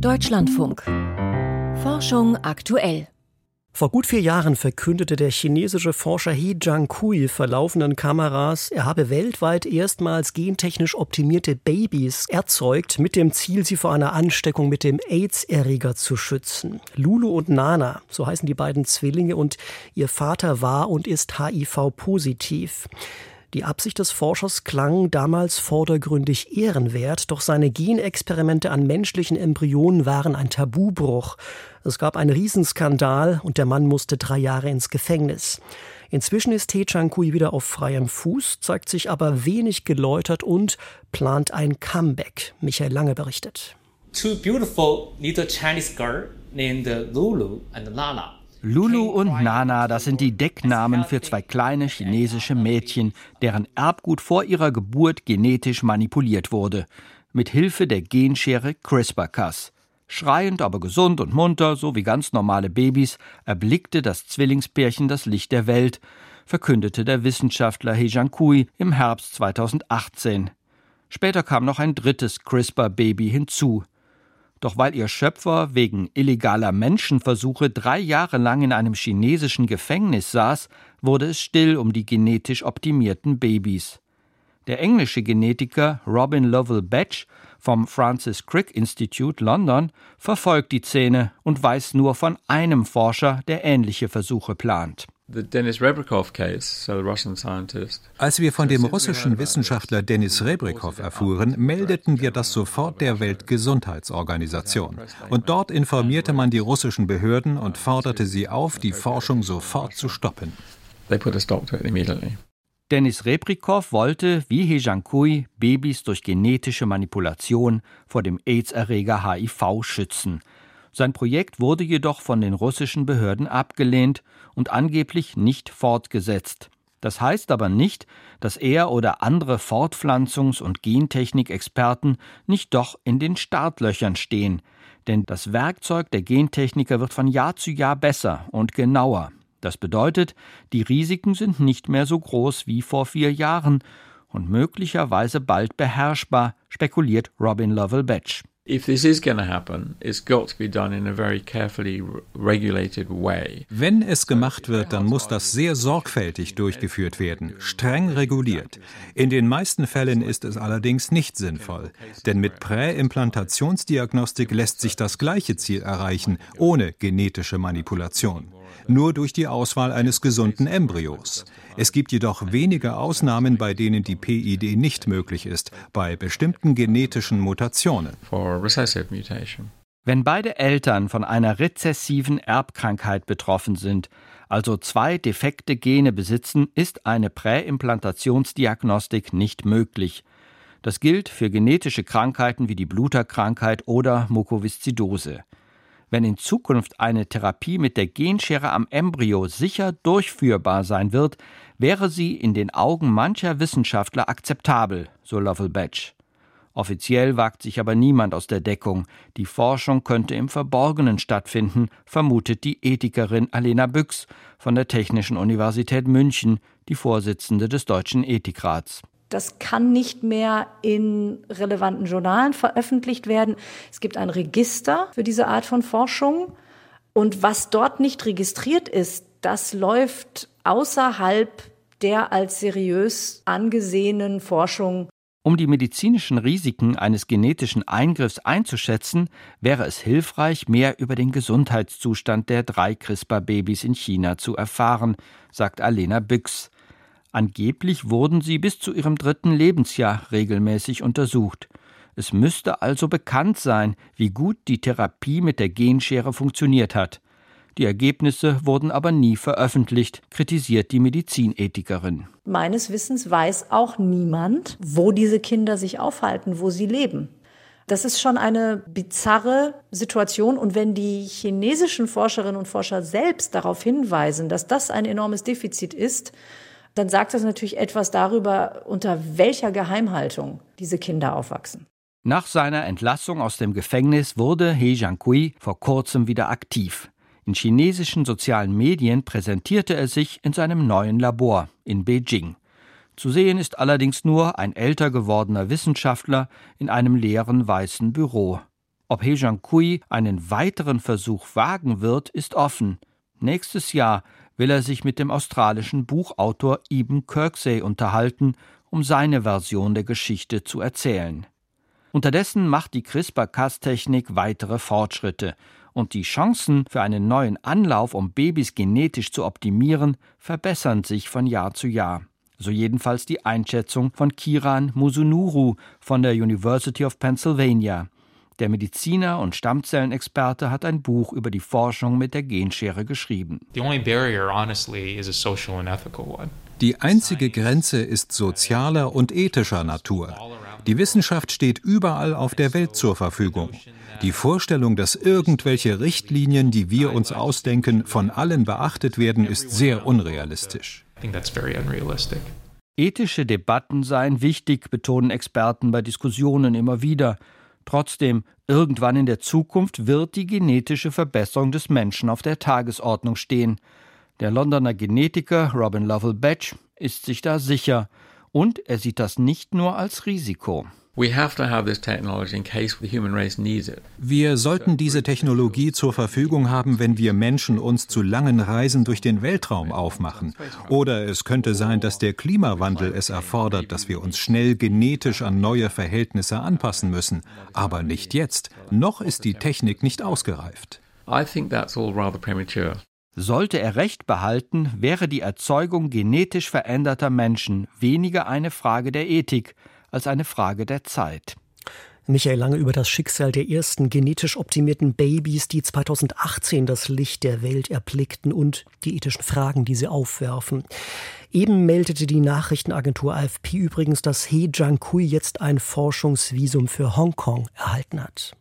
Deutschlandfunk. Forschung aktuell. Vor gut vier Jahren verkündete der chinesische Forscher He Jiankui vor laufenden Kameras, er habe weltweit erstmals gentechnisch optimierte Babys erzeugt, mit dem Ziel, sie vor einer Ansteckung mit dem AIDS-Erreger zu schützen. Lulu und Nana, so heißen die beiden Zwillinge, und ihr Vater war und ist HIV-positiv. Die Absicht des Forschers klang damals vordergründig ehrenwert, doch seine Genexperimente an menschlichen Embryonen waren ein Tabubruch. Es gab einen Riesenskandal und der Mann musste drei Jahre ins Gefängnis. Inzwischen ist He Chang-kui wieder auf freiem Fuß, zeigt sich aber wenig geläutert und plant ein Comeback. Michael Lange berichtet. Two beautiful little Chinese girls named Lulu and Nana Lulu und Nana, das sind die Decknamen für zwei kleine chinesische Mädchen, deren Erbgut vor ihrer Geburt genetisch manipuliert wurde, mit Hilfe der Genschere CRISPR-Cas. Schreiend, aber gesund und munter, so wie ganz normale Babys, erblickte das Zwillingspärchen das Licht der Welt, verkündete der Wissenschaftler He Jiankui im Herbst 2018. Später kam noch ein drittes CRISPR-Baby hinzu. Doch weil ihr Schöpfer wegen illegaler Menschenversuche drei Jahre lang in einem chinesischen Gefängnis saß, wurde es still um die genetisch optimierten Babys. Der englische Genetiker Robin Lovell Batch vom Francis Crick Institute London verfolgt die Szene und weiß nur von einem Forscher, der ähnliche Versuche plant. Als wir von dem russischen Wissenschaftler Denis Rebrikov erfuhren, meldeten wir das sofort der Weltgesundheitsorganisation. Und dort informierte man die russischen Behörden und forderte sie auf, die Forschung sofort zu stoppen. Denis Rebrikov wollte, wie He Jiankui, Babys durch genetische Manipulation vor dem AIDS-Erreger HIV schützen. Sein Projekt wurde jedoch von den russischen Behörden abgelehnt und angeblich nicht fortgesetzt. Das heißt aber nicht, dass er oder andere Fortpflanzungs- und Gentechnik-Experten nicht doch in den Startlöchern stehen, denn das Werkzeug der Gentechniker wird von Jahr zu Jahr besser und genauer. Das bedeutet, die Risiken sind nicht mehr so groß wie vor vier Jahren und möglicherweise bald beherrschbar, spekuliert Robin Lovell Batch. Wenn es gemacht wird, dann muss das sehr sorgfältig durchgeführt werden, streng reguliert. In den meisten Fällen ist es allerdings nicht sinnvoll, denn mit Präimplantationsdiagnostik lässt sich das gleiche Ziel erreichen, ohne genetische Manipulation nur durch die Auswahl eines gesunden Embryos. Es gibt jedoch wenige Ausnahmen, bei denen die PID nicht möglich ist, bei bestimmten genetischen Mutationen. Wenn beide Eltern von einer rezessiven Erbkrankheit betroffen sind, also zwei defekte Gene besitzen, ist eine Präimplantationsdiagnostik nicht möglich. Das gilt für genetische Krankheiten wie die Bluterkrankheit oder Mukoviszidose. Wenn in Zukunft eine Therapie mit der Genschere am Embryo sicher durchführbar sein wird, wäre sie in den Augen mancher Wissenschaftler akzeptabel, so Lovell Batch. Offiziell wagt sich aber niemand aus der Deckung. Die Forschung könnte im Verborgenen stattfinden, vermutet die Ethikerin Alena Büchs von der Technischen Universität München, die Vorsitzende des Deutschen Ethikrats. Das kann nicht mehr in relevanten Journalen veröffentlicht werden. Es gibt ein Register für diese Art von Forschung. Und was dort nicht registriert ist, das läuft außerhalb der als seriös angesehenen Forschung. Um die medizinischen Risiken eines genetischen Eingriffs einzuschätzen, wäre es hilfreich, mehr über den Gesundheitszustand der drei CRISPR-Babys in China zu erfahren, sagt Alena Büchs. Angeblich wurden sie bis zu ihrem dritten Lebensjahr regelmäßig untersucht. Es müsste also bekannt sein, wie gut die Therapie mit der Genschere funktioniert hat. Die Ergebnisse wurden aber nie veröffentlicht, kritisiert die Medizinethikerin. Meines Wissens weiß auch niemand, wo diese Kinder sich aufhalten, wo sie leben. Das ist schon eine bizarre Situation. Und wenn die chinesischen Forscherinnen und Forscher selbst darauf hinweisen, dass das ein enormes Defizit ist, dann sagt das natürlich etwas darüber, unter welcher Geheimhaltung diese Kinder aufwachsen. Nach seiner Entlassung aus dem Gefängnis wurde He Jiankui vor kurzem wieder aktiv. In chinesischen sozialen Medien präsentierte er sich in seinem neuen Labor in Beijing. Zu sehen ist allerdings nur ein älter gewordener Wissenschaftler in einem leeren weißen Büro. Ob He Jiankui einen weiteren Versuch wagen wird, ist offen. Nächstes Jahr will er sich mit dem australischen Buchautor Eben Kirksey unterhalten, um seine Version der Geschichte zu erzählen. Unterdessen macht die CRISPR-Cas-Technik weitere Fortschritte und die Chancen für einen neuen Anlauf, um Babys genetisch zu optimieren, verbessern sich von Jahr zu Jahr. So jedenfalls die Einschätzung von Kiran Musunuru von der University of Pennsylvania. Der Mediziner und Stammzellenexperte hat ein Buch über die Forschung mit der Genschere geschrieben. Die einzige Grenze ist sozialer und ethischer Natur. Die Wissenschaft steht überall auf der Welt zur Verfügung. Die Vorstellung, dass irgendwelche Richtlinien, die wir uns ausdenken, von allen beachtet werden, ist sehr unrealistisch. Ethische Debatten seien wichtig, betonen Experten bei Diskussionen immer wieder. Trotzdem, irgendwann in der Zukunft wird die genetische Verbesserung des Menschen auf der Tagesordnung stehen. Der Londoner Genetiker Robin Lovell Batch ist sich da sicher. Und er sieht das nicht nur als Risiko. Wir sollten diese Technologie zur Verfügung haben, wenn wir Menschen uns zu langen Reisen durch den Weltraum aufmachen. Oder es könnte sein, dass der Klimawandel es erfordert, dass wir uns schnell genetisch an neue Verhältnisse anpassen müssen. Aber nicht jetzt. Noch ist die Technik nicht ausgereift. Sollte er Recht behalten, wäre die Erzeugung genetisch veränderter Menschen weniger eine Frage der Ethik, als eine Frage der Zeit. Michael Lange über das Schicksal der ersten genetisch optimierten Babys, die 2018 das Licht der Welt erblickten und die ethischen Fragen, die sie aufwerfen. Eben meldete die Nachrichtenagentur AFP übrigens, dass He Jiankui jetzt ein Forschungsvisum für Hongkong erhalten hat.